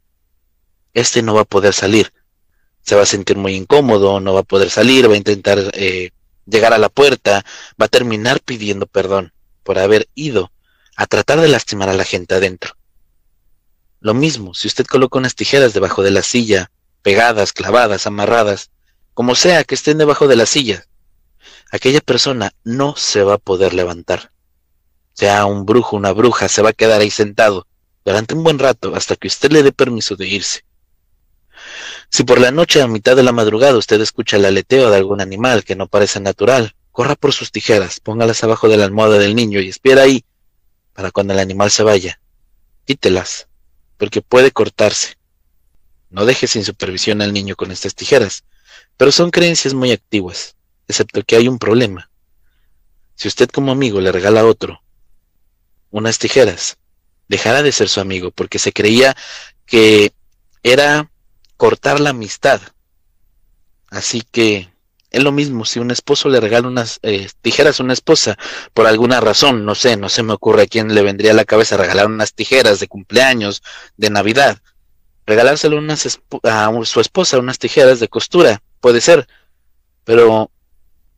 S2: este no va a poder salir. Se va a sentir muy incómodo, no va a poder salir, va a intentar eh, llegar a la puerta, va a terminar pidiendo perdón por haber ido a tratar de lastimar a la gente adentro. Lo mismo, si usted coloca unas tijeras debajo de la silla, pegadas, clavadas, amarradas, como sea que estén debajo de la silla, aquella persona no se va a poder levantar. Sea un brujo, una bruja, se va a quedar ahí sentado durante un buen rato hasta que usted le dé permiso de irse. Si por la noche a mitad de la madrugada usted escucha el aleteo de algún animal que no parece natural, corra por sus tijeras, póngalas abajo de la almohada del niño y espera ahí para cuando el animal se vaya. Quítelas, porque puede cortarse. No deje sin supervisión al niño con estas tijeras, pero son creencias muy activas, excepto que hay un problema. Si usted como amigo le regala a otro unas tijeras, dejará de ser su amigo porque se creía que era cortar la amistad. Así que es lo mismo si un esposo le regala unas eh, tijeras a una esposa por alguna razón, no sé, no se me ocurre a quién le vendría a la cabeza regalar unas tijeras de cumpleaños, de Navidad. Regalárselo unas a su esposa unas tijeras de costura, puede ser, pero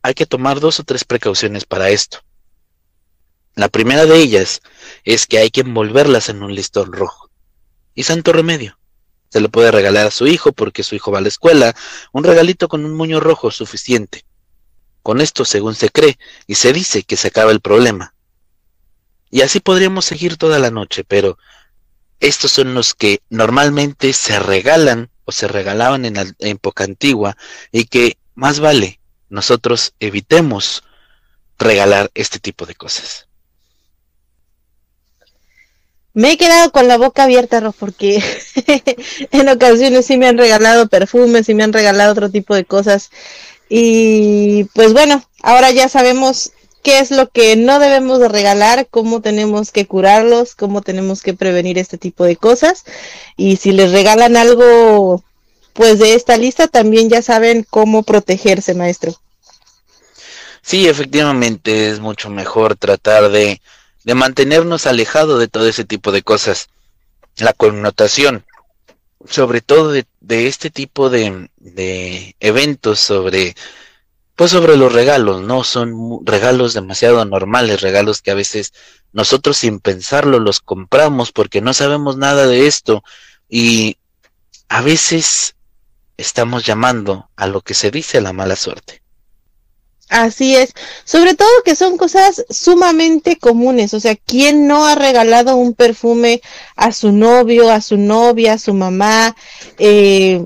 S2: hay que tomar dos o tres precauciones para esto. La primera de ellas es que hay que envolverlas en un listón rojo. Y santo remedio. Se le puede regalar a su hijo porque su hijo va a la escuela, un regalito con un moño rojo suficiente. Con esto, según se cree y se dice que se acaba el problema. Y así podríamos seguir toda la noche, pero estos son los que normalmente se regalan o se regalaban en la época antigua y que más vale nosotros evitemos regalar este tipo de cosas.
S1: Me he quedado con la boca abierta, Ro, porque en ocasiones sí me han regalado perfumes y me han regalado otro tipo de cosas. Y pues bueno, ahora ya sabemos qué es lo que no debemos de regalar, cómo tenemos que curarlos, cómo tenemos que prevenir este tipo de cosas. Y si les regalan algo, pues de esta lista, también ya saben cómo protegerse, maestro.
S2: Sí, efectivamente es mucho mejor tratar de de mantenernos alejados de todo ese tipo de cosas. La connotación, sobre todo de, este tipo de, de, eventos sobre pues sobre los regalos, ¿no? Son regalos demasiado normales, regalos que a veces nosotros sin pensarlo los compramos porque no sabemos nada de esto y a veces estamos llamando a lo que se dice la mala suerte.
S1: Así es, sobre todo que son cosas sumamente comunes, o sea, ¿quién no ha regalado un perfume a su novio, a su novia, a su mamá? Eh,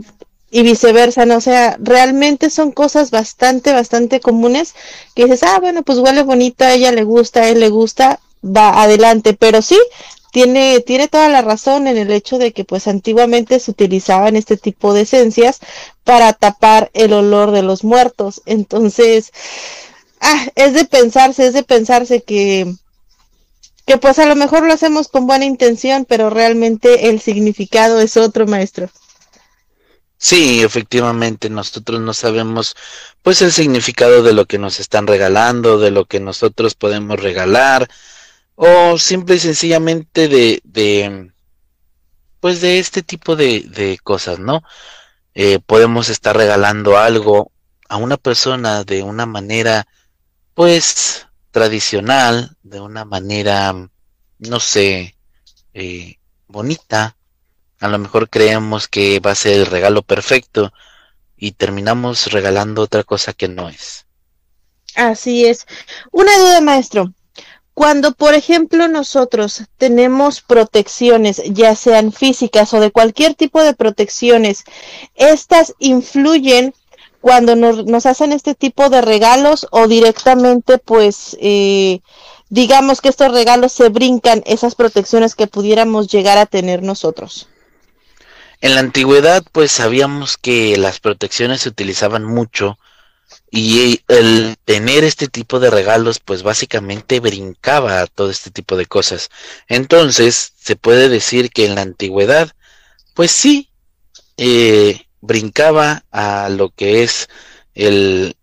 S1: y viceversa, ¿no? O sea, realmente son cosas bastante, bastante comunes que dices, ah, bueno, pues huele bonito, a ella le gusta, a él le gusta, va adelante, pero sí, tiene, tiene toda la razón en el hecho de que pues antiguamente se utilizaban este tipo de esencias para tapar el olor de los muertos. Entonces, ah, es de pensarse, es de pensarse que, que pues a lo mejor lo hacemos con buena intención, pero realmente el significado es otro, maestro.
S2: Sí, efectivamente, nosotros no sabemos pues el significado de lo que nos están regalando, de lo que nosotros podemos regalar, o simple y sencillamente de, de pues de este tipo de, de cosas, ¿no? Eh, podemos estar regalando algo a una persona de una manera, pues, tradicional, de una manera, no sé, eh, bonita, a lo mejor creemos que va a ser el regalo perfecto y terminamos regalando otra cosa que no es.
S1: Así es. Una duda, maestro. Cuando, por ejemplo, nosotros tenemos protecciones, ya sean físicas o de cualquier tipo de protecciones, ¿estas influyen cuando nos, hacen este tipo de regalos o directamente, pues, eh, digamos que estos regalos se brincan esas protecciones que pudiéramos llegar a tener nosotros?
S2: En la antigüedad, pues sabíamos que las protecciones se utilizaban mucho y el tener este tipo de regalos, pues básicamente brincaba a todo este tipo de cosas. Entonces, se puede decir que en la antigüedad, pues sí, eh, brincaba a lo que es el,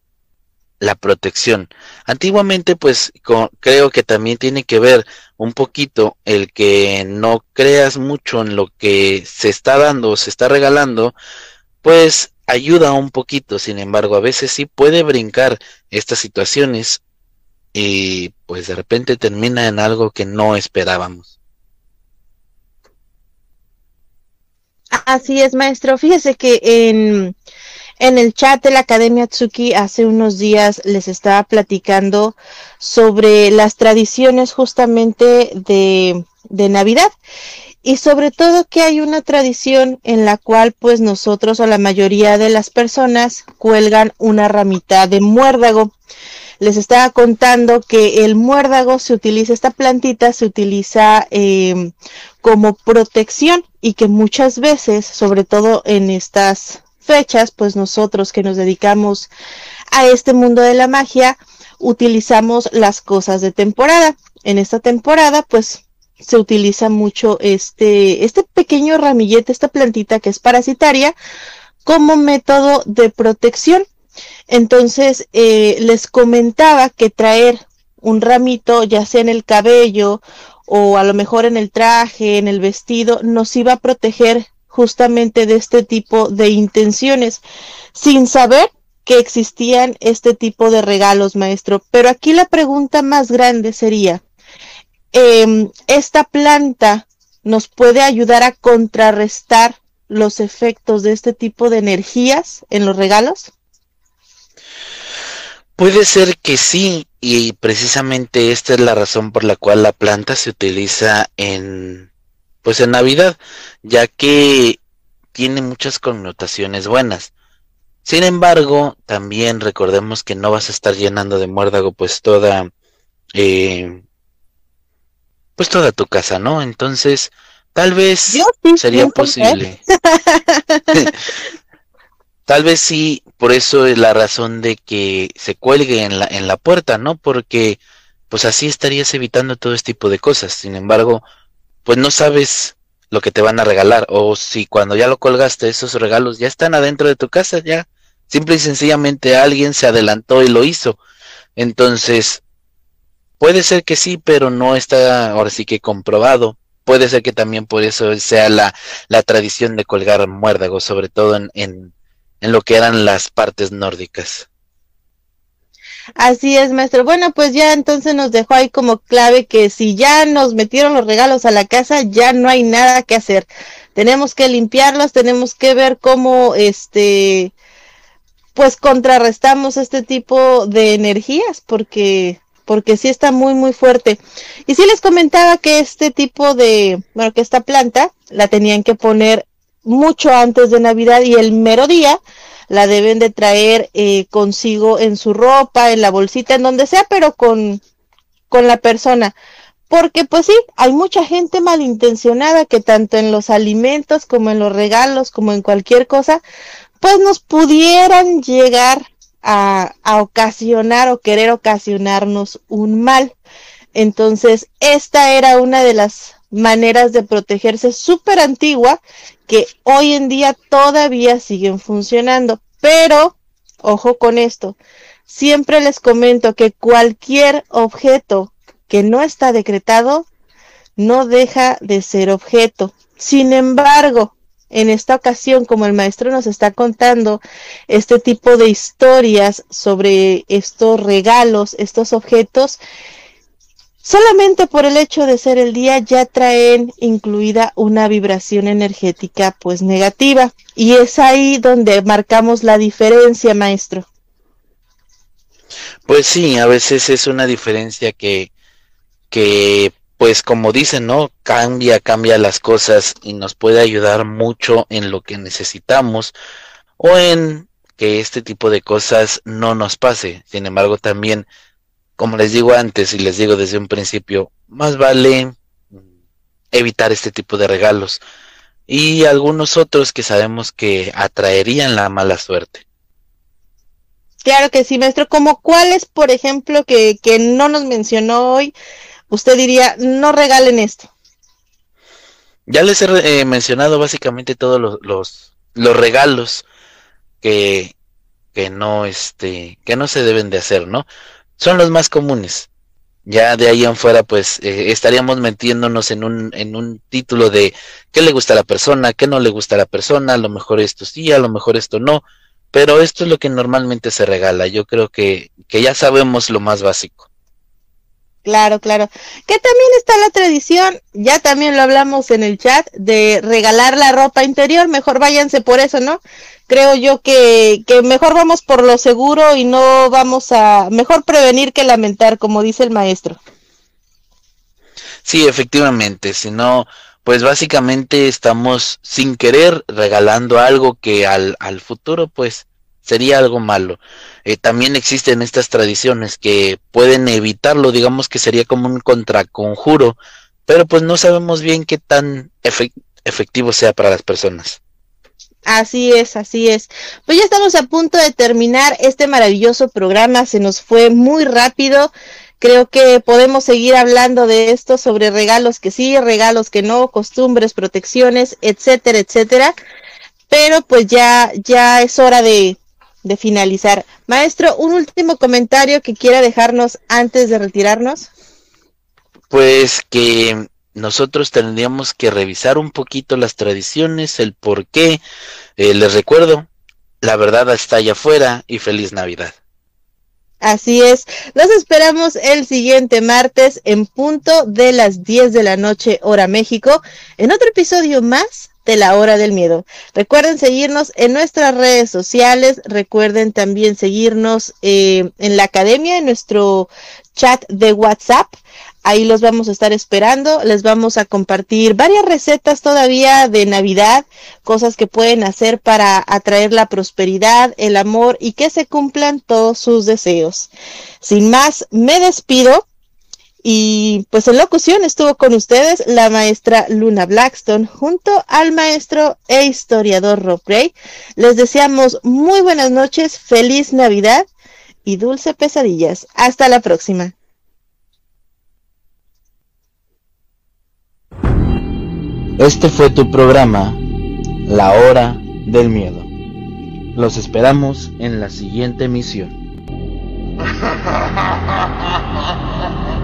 S2: la protección. Antiguamente, pues creo que también tiene que ver un poquito el que no creas mucho en lo que se está dando o se está regalando, pues ayuda un poquito. Sin embargo, a veces sí puede brincar estas situaciones y pues de repente termina en algo que no esperábamos.
S1: Así es, maestro. Fíjese que en en el chat de la Academia Tsuki hace unos días les estaba platicando sobre las tradiciones justamente de, de Navidad y sobre todo que hay una tradición en la cual pues nosotros o la mayoría de las personas cuelgan una ramita de muérdago. Les estaba contando que el muérdago se utiliza, esta plantita se utiliza eh, como protección y que muchas veces, sobre todo en estas fechas, pues nosotros que nos dedicamos a este mundo de la magia, utilizamos las cosas de temporada. En esta temporada, pues se utiliza mucho este, este pequeño ramillete, esta plantita que es parasitaria, como método de protección. Entonces, eh, les comentaba que traer un ramito, ya sea en el cabello o a lo mejor en el traje, en el vestido, nos iba a proteger justamente de este tipo de intenciones, sin saber que existían este tipo de regalos, maestro. Pero aquí la pregunta más grande sería, em, ¿esta planta nos puede ayudar a contrarrestar los efectos de este tipo de energías en los regalos?
S2: Puede ser que sí, y precisamente esta es la razón por la cual la planta se utiliza en pues en Navidad, ya que tiene muchas connotaciones buenas. Sin embargo, también recordemos que no vas a estar llenando de muérdago pues toda eh, pues toda tu casa, ¿no? Entonces, tal vez sería posible. tal vez sí, por eso es la razón de que se cuelgue en la, en la puerta, ¿no? Porque pues así estarías evitando todo este tipo de cosas. Sin embargo, pues no sabes lo que te van a regalar o si cuando ya lo colgaste esos regalos ya están adentro de tu casa ya simple y sencillamente alguien se adelantó y lo hizo entonces puede ser que sí pero no está ahora sí que comprobado puede ser que también por eso sea la, la tradición de colgar muérdagos sobre todo en, en, en lo que eran las partes nórdicas
S1: Así es, maestro. Bueno, pues ya entonces nos dejó ahí como clave que si ya nos metieron los regalos a la casa, ya no hay nada que hacer. Tenemos que limpiarlos, tenemos que ver cómo este pues contrarrestamos este tipo de energías porque porque sí está muy muy fuerte. Y sí les comentaba que este tipo de, bueno, que esta planta la tenían que poner mucho antes de Navidad y el mero día la deben de traer eh, consigo en su ropa, en la bolsita, en donde sea, pero con, con la persona. Porque pues sí, hay mucha gente malintencionada que tanto en los alimentos como en los regalos, como en cualquier cosa, pues nos pudieran llegar a, ocasionar o querer ocasionarnos un mal. Entonces, esta era una de las maneras de protegerse súper antigua que hoy en día todavía siguen funcionando. Pero, ojo con esto, siempre les comento que cualquier objeto que no está decretado no deja de ser objeto. Sin embargo, en esta ocasión, como el maestro nos está contando este tipo de historias sobre estos regalos, estos objetos, Solamente por el hecho de ser el día ya traen incluida una vibración energética pues negativa. Y es ahí donde marcamos la diferencia, maestro.
S2: Pues sí, a veces es una diferencia que, que pues como dicen, ¿no? Cambia, cambia las cosas y nos puede ayudar mucho en lo que necesitamos o en que este tipo de cosas no nos pase. Sin embargo, también como les digo antes y les digo desde un principio, más vale evitar este tipo de regalos y algunos otros que sabemos que atraerían la mala suerte.
S1: Claro que sí, maestro. Como cuáles, por ejemplo, que, que no nos mencionó hoy, usted diría, no regalen esto.
S2: Ya les he eh, mencionado básicamente todos los, los, los regalos que, que no, este, que no se deben de hacer, ¿no? son los más comunes. Ya de ahí en fuera, pues eh, estaríamos metiéndonos en un, en un título de qué le gusta a la persona, qué no le gusta a la persona, a lo mejor esto sí, a lo mejor esto no, pero esto es lo que normalmente se regala. Yo creo que, que ya sabemos lo más básico.
S1: Claro, claro. Que también está la tradición, ya también lo hablamos en el chat, de regalar la ropa interior, mejor váyanse por eso, ¿no? creo yo que, que mejor vamos por lo seguro y no vamos a, mejor prevenir que lamentar, como dice el maestro.
S2: Sí, efectivamente, si no, pues básicamente estamos sin querer regalando algo que al, al futuro pues sería algo malo. Eh, también existen estas tradiciones que pueden evitarlo, digamos que sería como un contraconjuro, pero pues no sabemos bien qué tan efectivo sea para las personas.
S1: Así es, así es. Pues ya estamos a punto de terminar este maravilloso programa, se nos fue muy rápido. Creo que podemos seguir hablando de esto sobre regalos que sí, regalos que no, costumbres, protecciones, etcétera, etcétera. Pero pues ya, ya es hora de, de finalizar. Maestro, un último comentario que quiera dejarnos antes de retirarnos.
S2: Pues que nosotros tendríamos que revisar un poquito las tradiciones, el por qué. Eh, les recuerdo, la verdad está allá afuera y feliz Navidad.
S1: Así es, los esperamos el siguiente martes en punto de las 10 de la noche hora México en otro episodio más de la hora del miedo. Recuerden seguirnos en nuestras redes sociales, recuerden también seguirnos eh, en la academia, en nuestro chat de WhatsApp. Ahí los vamos a estar esperando. Les vamos a compartir varias recetas todavía de Navidad, cosas que pueden hacer para atraer la prosperidad, el amor y que se cumplan todos sus deseos. Sin más, me despido. Y pues en locución estuvo con ustedes la maestra Luna Blackstone junto al maestro e historiador Rob Gray. Les deseamos muy buenas noches, feliz Navidad y dulce pesadillas. Hasta la próxima.
S3: Este fue tu programa, La Hora del Miedo. Los esperamos en la siguiente emisión.